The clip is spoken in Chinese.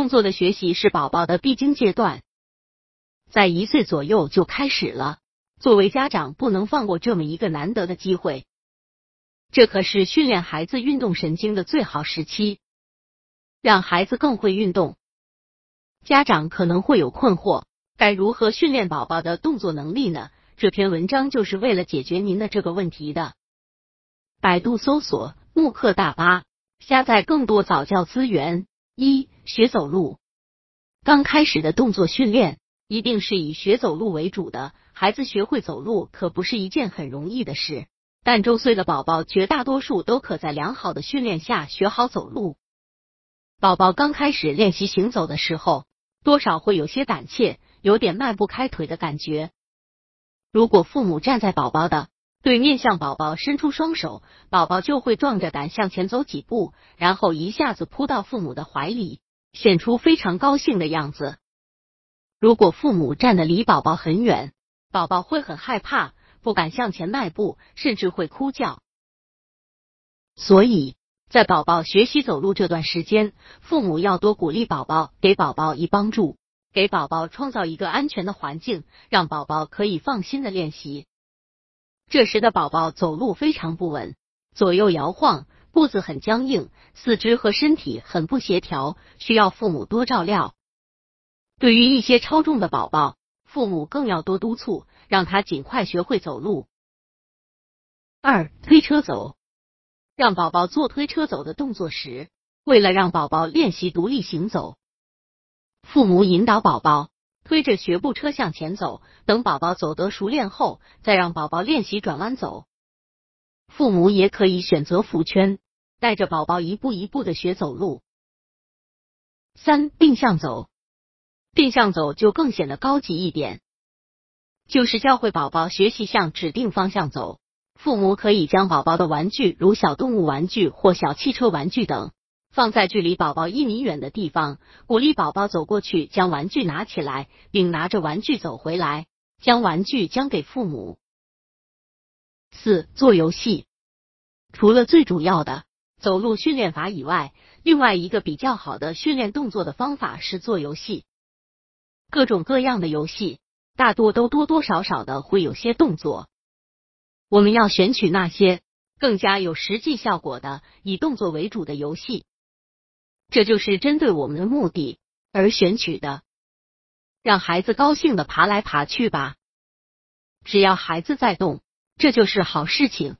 动作的学习是宝宝的必经阶段，在一岁左右就开始了。作为家长，不能放过这么一个难得的机会，这可是训练孩子运动神经的最好时期，让孩子更会运动。家长可能会有困惑，该如何训练宝宝的动作能力呢？这篇文章就是为了解决您的这个问题的。百度搜索“慕课大巴”，下载更多早教资源。一、学走路。刚开始的动作训练一定是以学走路为主的。孩子学会走路可不是一件很容易的事，但周岁的宝宝绝大多数都可在良好的训练下学好走路。宝宝刚开始练习行走的时候，多少会有些胆怯，有点迈不开腿的感觉。如果父母站在宝宝的对面，向宝宝伸出双手，宝宝就会壮着胆向前走几步，然后一下子扑到父母的怀里，显出非常高兴的样子。如果父母站的离宝宝很远，宝宝会很害怕，不敢向前迈步，甚至会哭叫。所以在宝宝学习走路这段时间，父母要多鼓励宝宝，给宝宝以帮助，给宝宝创造一个安全的环境，让宝宝可以放心的练习。这时的宝宝走路非常不稳，左右摇晃，步子很僵硬，四肢和身体很不协调，需要父母多照料。对于一些超重的宝宝，父母更要多督促，让他尽快学会走路。二推车走，让宝宝做推车走的动作时，为了让宝宝练习独立行走，父母引导宝宝推着学步车向前走。等宝宝走得熟练后，再让宝宝练习转弯走。父母也可以选择扶圈，带着宝宝一步一步的学走路。三定向走。定向走就更显得高级一点，就是教会宝宝学习向指定方向走。父母可以将宝宝的玩具，如小动物玩具或小汽车玩具等，放在距离宝宝一米远的地方，鼓励宝宝走过去，将玩具拿起来，并拿着玩具走回来，将玩具交给父母。四做游戏，除了最主要的走路训练法以外，另外一个比较好的训练动作的方法是做游戏。各种各样的游戏，大多都多多少少的会有些动作。我们要选取那些更加有实际效果的以动作为主的游戏，这就是针对我们的目的而选取的。让孩子高兴的爬来爬去吧，只要孩子在动，这就是好事情。